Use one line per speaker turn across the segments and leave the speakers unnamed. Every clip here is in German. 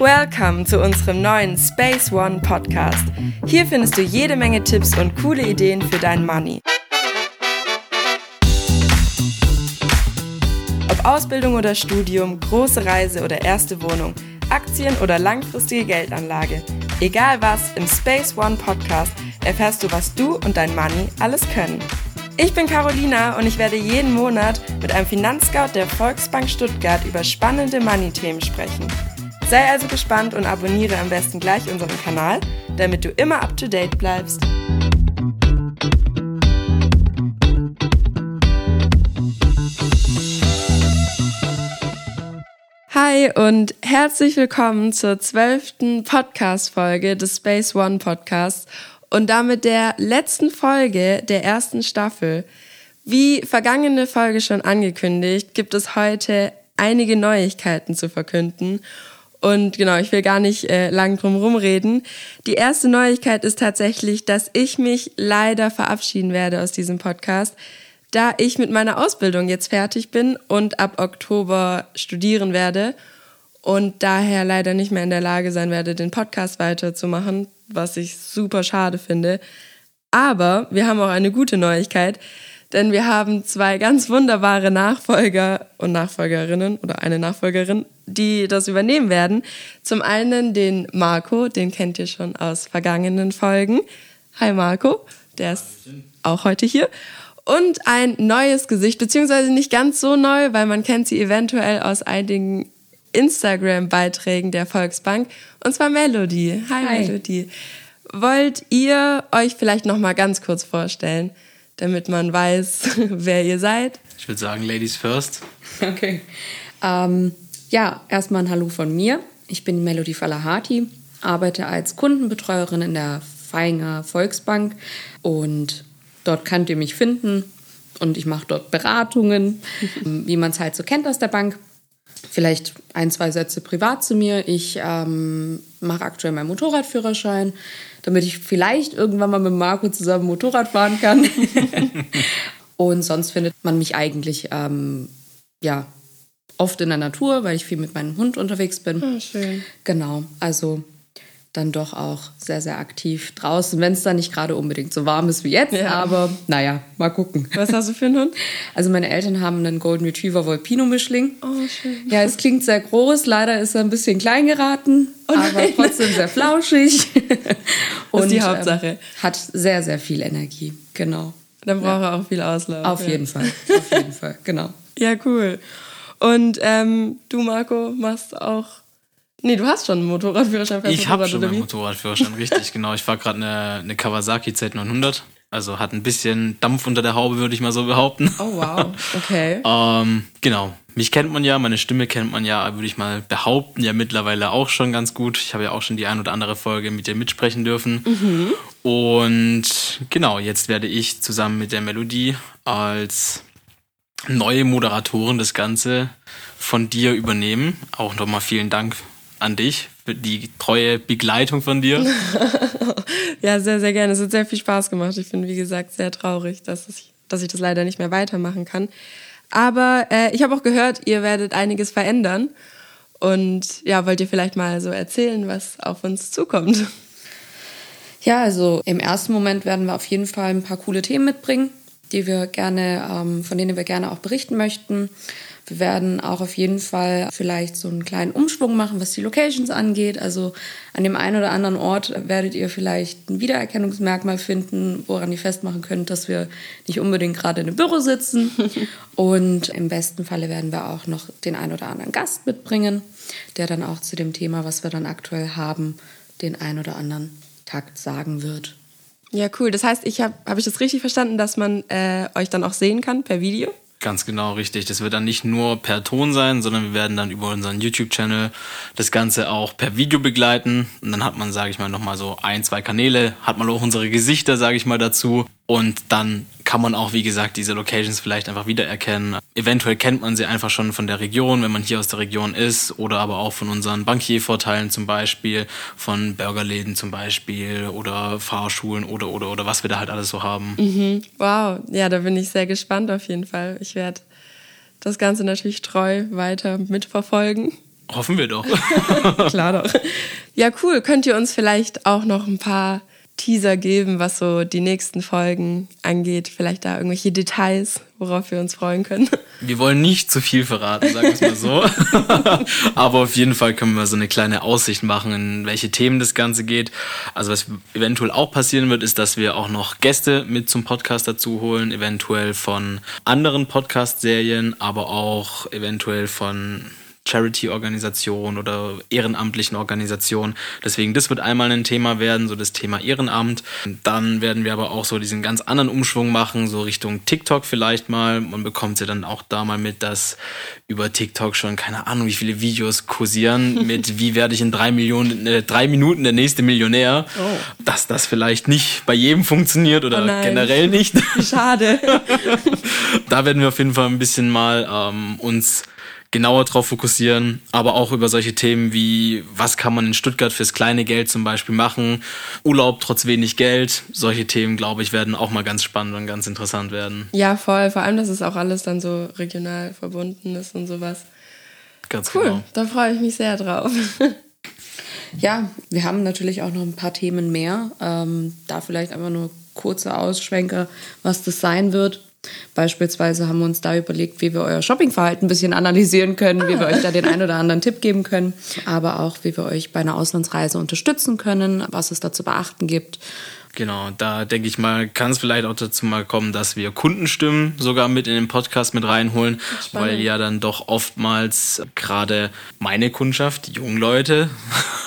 Welcome zu unserem neuen Space One Podcast. Hier findest du jede Menge Tipps und coole Ideen für dein Money. Ob Ausbildung oder Studium, große Reise oder erste Wohnung, Aktien oder langfristige Geldanlage. Egal was, im Space One Podcast erfährst du, was du und dein Money alles können. Ich bin Carolina und ich werde jeden Monat mit einem Finanzscout der Volksbank Stuttgart über spannende Money-Themen sprechen. Sei also gespannt und abonniere am besten gleich unseren Kanal, damit du immer up to date bleibst. Hi und herzlich willkommen zur zwölften Podcast-Folge des Space One Podcasts und damit der letzten Folge der ersten Staffel. Wie vergangene Folge schon angekündigt, gibt es heute einige Neuigkeiten zu verkünden und genau, ich will gar nicht äh, lang drum rumreden. Die erste Neuigkeit ist tatsächlich, dass ich mich leider verabschieden werde aus diesem Podcast, da ich mit meiner Ausbildung jetzt fertig bin und ab Oktober studieren werde und daher leider nicht mehr in der Lage sein werde, den Podcast weiterzumachen, was ich super schade finde. Aber wir haben auch eine gute Neuigkeit denn wir haben zwei ganz wunderbare Nachfolger und Nachfolgerinnen oder eine Nachfolgerin, die das übernehmen werden. Zum einen den Marco, den kennt ihr schon aus vergangenen Folgen. Hi Marco, der ist auch heute hier. Und ein neues Gesicht, beziehungsweise nicht ganz so neu, weil man kennt sie eventuell aus einigen Instagram-Beiträgen der Volksbank. Und zwar Melody. Hi, Hi. Melody. Wollt ihr euch vielleicht noch mal ganz kurz vorstellen? damit man weiß, wer ihr seid?
Ich würde sagen, Ladies first.
Okay. Ähm, ja, erstmal ein Hallo von mir. Ich bin Melody Falahati, arbeite als Kundenbetreuerin in der Feinger Volksbank und dort könnt ihr mich finden und ich mache dort Beratungen, wie man es halt so kennt aus der Bank. Vielleicht ein, zwei Sätze privat zu mir. Ich ähm, mache aktuell meinen Motorradführerschein, damit ich vielleicht irgendwann mal mit Marco zusammen Motorrad fahren kann. und sonst findet man mich eigentlich ähm, ja oft in der Natur, weil ich viel mit meinem Hund unterwegs bin.
Oh, schön.
Genau, also dann doch auch sehr, sehr aktiv draußen, wenn es dann nicht gerade unbedingt so warm ist wie jetzt. Ja. Aber naja, mal gucken.
Was hast du für einen Hund?
Also meine Eltern haben einen Golden Retriever Volpino Mischling.
Oh, schön.
Ja, es klingt sehr groß. Leider ist er ein bisschen klein geraten, oh aber trotzdem sehr flauschig.
Und ist die Hauptsache. Ähm,
hat sehr, sehr viel Energie. Genau.
Dann braucht ja. er auch viel Auslauf.
Auf ja. jeden Fall. Auf jeden Fall. Genau.
Ja, cool. Und ähm, du, Marco, machst auch Nee, du hast schon einen Motorradführerschein.
Ich habe schon einen Motorradführerschein, richtig, genau. Ich fahre gerade eine, eine Kawasaki Z900. Also hat ein bisschen Dampf unter der Haube, würde ich mal so behaupten.
Oh, wow. Okay.
ähm, genau. Mich kennt man ja, meine Stimme kennt man ja, würde ich mal behaupten, ja mittlerweile auch schon ganz gut. Ich habe ja auch schon die ein oder andere Folge mit dir mitsprechen dürfen. Mhm. Und genau, jetzt werde ich zusammen mit der Melodie als neue Moderatorin das Ganze von dir übernehmen. Auch nochmal vielen Dank an dich für die treue Begleitung von dir.
ja, sehr, sehr gerne. Es hat sehr viel Spaß gemacht. Ich bin, wie gesagt, sehr traurig, dass ich, dass ich das leider nicht mehr weitermachen kann. Aber äh, ich habe auch gehört, ihr werdet einiges verändern. Und ja, wollt ihr vielleicht mal so erzählen, was auf uns zukommt?
Ja, also im ersten Moment werden wir auf jeden Fall ein paar coole Themen mitbringen, die wir gerne, ähm, von denen wir gerne auch berichten möchten. Wir werden auch auf jeden Fall vielleicht so einen kleinen Umschwung machen, was die Locations angeht. Also an dem einen oder anderen Ort werdet ihr vielleicht ein Wiedererkennungsmerkmal finden, woran ihr festmachen könnt, dass wir nicht unbedingt gerade in einem Büro sitzen. Und im besten Falle werden wir auch noch den einen oder anderen Gast mitbringen, der dann auch zu dem Thema, was wir dann aktuell haben, den einen oder anderen Takt sagen wird.
Ja, cool. Das heißt, ich habe hab ich das richtig verstanden, dass man äh, euch dann auch sehen kann per Video?
Ganz genau, richtig. Das wird dann nicht nur per Ton sein, sondern wir werden dann über unseren YouTube-Channel das Ganze auch per Video begleiten. Und dann hat man, sage ich mal, nochmal so ein, zwei Kanäle, hat man auch unsere Gesichter, sage ich mal, dazu. Und dann kann man auch, wie gesagt, diese Locations vielleicht einfach wiedererkennen. Eventuell kennt man sie einfach schon von der Region, wenn man hier aus der Region ist, oder aber auch von unseren Bankiervorteilen zum Beispiel, von Burgerläden zum Beispiel oder Fahrschulen oder oder oder was wir da halt alles so haben.
Mhm. Wow, ja, da bin ich sehr gespannt auf jeden Fall. Ich werde das Ganze natürlich treu weiter mitverfolgen.
Hoffen wir doch.
Klar doch. Ja, cool. Könnt ihr uns vielleicht auch noch ein paar Teaser geben, was so die nächsten Folgen angeht? Vielleicht da irgendwelche Details, worauf wir uns freuen können?
Wir wollen nicht zu viel verraten, sagen wir es mal so. Aber auf jeden Fall können wir so eine kleine Aussicht machen, in welche Themen das Ganze geht. Also was eventuell auch passieren wird, ist, dass wir auch noch Gäste mit zum Podcast dazu holen, eventuell von anderen Podcast-Serien, aber auch eventuell von Charity-Organisation oder ehrenamtlichen Organisationen. Deswegen, das wird einmal ein Thema werden, so das Thema Ehrenamt. Dann werden wir aber auch so diesen ganz anderen Umschwung machen, so Richtung TikTok vielleicht mal. Man bekommt ja dann auch da mal mit, dass über TikTok schon keine Ahnung, wie viele Videos kursieren mit wie werde ich in drei Millionen, äh, drei Minuten der nächste Millionär. Oh. Dass das vielleicht nicht bei jedem funktioniert oder oh generell nicht.
Schade.
da werden wir auf jeden Fall ein bisschen mal ähm, uns genauer drauf fokussieren, aber auch über solche Themen wie, was kann man in Stuttgart fürs kleine Geld zum Beispiel machen, Urlaub trotz wenig Geld, solche Themen, glaube ich, werden auch mal ganz spannend und ganz interessant werden.
Ja, voll, vor allem, dass es auch alles dann so regional verbunden ist und sowas.
Ganz
cool,
genau.
da freue ich mich sehr drauf.
Ja, wir haben natürlich auch noch ein paar Themen mehr. Ähm, da vielleicht einfach nur kurze Ausschwenke, was das sein wird. Beispielsweise haben wir uns da überlegt, wie wir euer Shoppingverhalten ein bisschen analysieren können, wie wir euch da den einen oder anderen Tipp geben können, aber auch, wie wir euch bei einer Auslandsreise unterstützen können, was es da zu beachten gibt
Genau, da denke ich mal, kann es vielleicht auch dazu mal kommen, dass wir Kundenstimmen sogar mit in den Podcast mit reinholen, Spannend. weil ja dann doch oftmals gerade meine Kundschaft, die jungen Leute,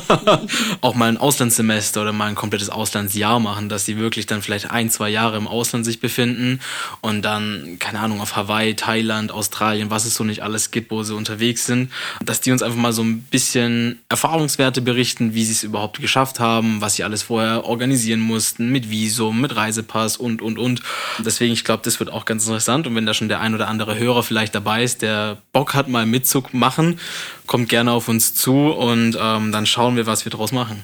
auch mal ein Auslandssemester oder mal ein komplettes Auslandsjahr machen, dass sie wirklich dann vielleicht ein, zwei Jahre im Ausland sich befinden und dann, keine Ahnung, auf Hawaii, Thailand, Australien, was es so nicht alles gibt, wo sie unterwegs sind, dass die uns einfach mal so ein bisschen Erfahrungswerte berichten, wie sie es überhaupt geschafft haben, was sie alles vorher organisieren muss mussten, mit Visum, mit Reisepass und, und, und. Deswegen, ich glaube, das wird auch ganz interessant. Und wenn da schon der ein oder andere Hörer vielleicht dabei ist, der Bock hat, mal mitzumachen, kommt gerne auf uns zu und ähm, dann schauen wir, was wir daraus machen.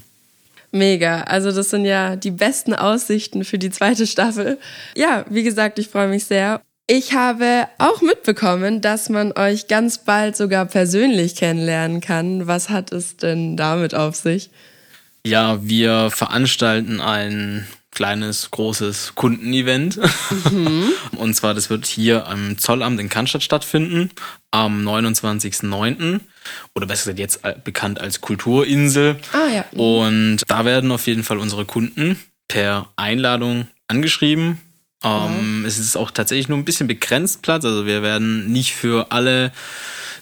Mega. Also das sind ja die besten Aussichten für die zweite Staffel. Ja, wie gesagt, ich freue mich sehr. Ich habe auch mitbekommen, dass man euch ganz bald sogar persönlich kennenlernen kann. Was hat es denn damit auf sich?
Ja, wir veranstalten ein kleines, großes Kundenevent. Mhm. Und zwar, das wird hier am Zollamt in Cannstatt stattfinden, am 29.09. Oder besser gesagt jetzt bekannt als Kulturinsel.
Ah ja.
Und da werden auf jeden Fall unsere Kunden per Einladung angeschrieben. Ähm, Es ist auch tatsächlich nur ein bisschen begrenzt Platz. Also wir werden nicht für alle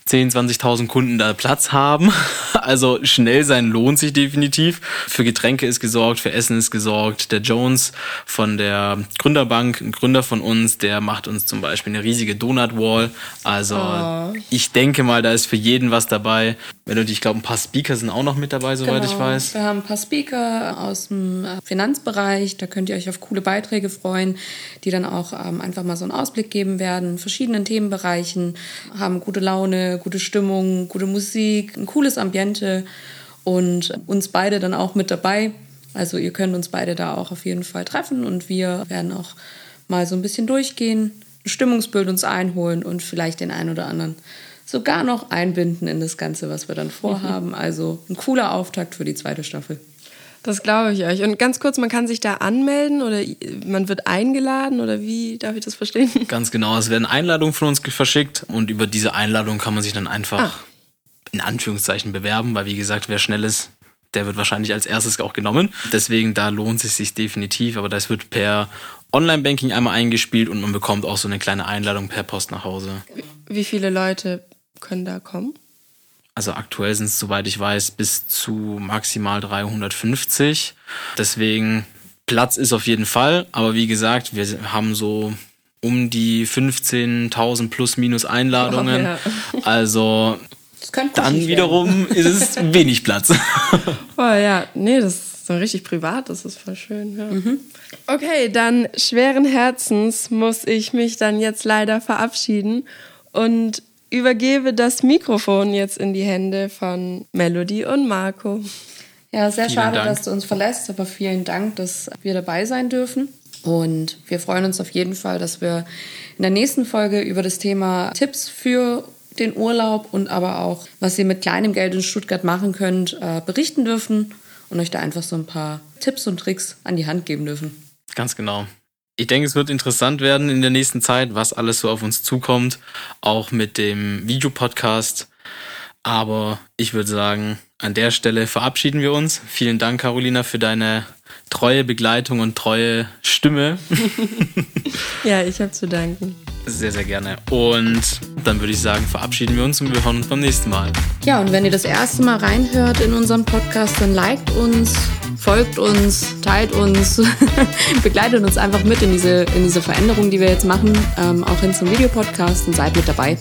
10, 20.000 Kunden da Platz haben. Also schnell sein lohnt sich definitiv. Für Getränke ist gesorgt, für Essen ist gesorgt. Der Jones von der Gründerbank, ein Gründer von uns, der macht uns zum Beispiel eine riesige Donut Wall. Also oh. ich denke mal, da ist für jeden was dabei. Wenn du ich glaube, ein paar Speaker sind auch noch mit dabei, soweit genau. ich weiß.
Wir haben ein paar Speaker aus dem äh, Finanzbereich. Da könnt ihr euch auf coole Beiträge freuen, die dann auch ähm, einfach mal so einen Ausblick geben werden. In verschiedenen Themenbereichen haben gute Laune, gute Stimmung, gute Musik, ein cooles Ambiente und uns beide dann auch mit dabei. Also ihr könnt uns beide da auch auf jeden Fall treffen und wir werden auch mal so ein bisschen durchgehen, ein Stimmungsbild uns einholen und vielleicht den einen oder anderen sogar noch einbinden in das Ganze, was wir dann vorhaben. Also ein cooler Auftakt für die zweite Staffel.
Das glaube ich euch. Und ganz kurz, man kann sich da anmelden oder man wird eingeladen oder wie darf ich das verstehen?
Ganz genau, es werden Einladungen von uns verschickt und über diese Einladung kann man sich dann einfach ah. in Anführungszeichen bewerben, weil wie gesagt, wer schnell ist, der wird wahrscheinlich als erstes auch genommen. Deswegen da lohnt es sich definitiv, aber das wird per Online-Banking einmal eingespielt und man bekommt auch so eine kleine Einladung per Post nach Hause.
Wie viele Leute können da kommen?
Also aktuell sind es, soweit ich weiß, bis zu maximal 350. Deswegen Platz ist auf jeden Fall. Aber wie gesagt, wir haben so um die 15.000 plus minus Einladungen. Oh, ja. Also dann wiederum ist es wenig Platz.
Oh ja, nee, das ist so richtig privat, das ist voll schön. Ja. Mhm. Okay, dann schweren Herzens muss ich mich dann jetzt leider verabschieden und übergebe das Mikrofon jetzt in die Hände von Melody und Marco.
Ja, sehr vielen schade, Dank. dass du uns verlässt, aber vielen Dank, dass wir dabei sein dürfen. Und wir freuen uns auf jeden Fall, dass wir in der nächsten Folge über das Thema Tipps für den Urlaub und aber auch, was ihr mit kleinem Geld in Stuttgart machen könnt, äh, berichten dürfen und euch da einfach so ein paar Tipps und Tricks an die Hand geben dürfen.
Ganz genau. Ich denke, es wird interessant werden in der nächsten Zeit, was alles so auf uns zukommt, auch mit dem Videopodcast. Aber ich würde sagen, an der Stelle verabschieden wir uns. Vielen Dank, Carolina, für deine treue Begleitung und treue Stimme.
ja, ich habe zu danken.
Sehr, sehr gerne. Und dann würde ich sagen, verabschieden wir uns und wir hören uns beim nächsten Mal.
Ja, und wenn ihr das erste Mal reinhört in unseren Podcast, dann liked uns, folgt uns, teilt uns, begleitet uns einfach mit in diese, in diese Veränderung, die wir jetzt machen, ähm, auch hin zum Videopodcast und seid mit dabei.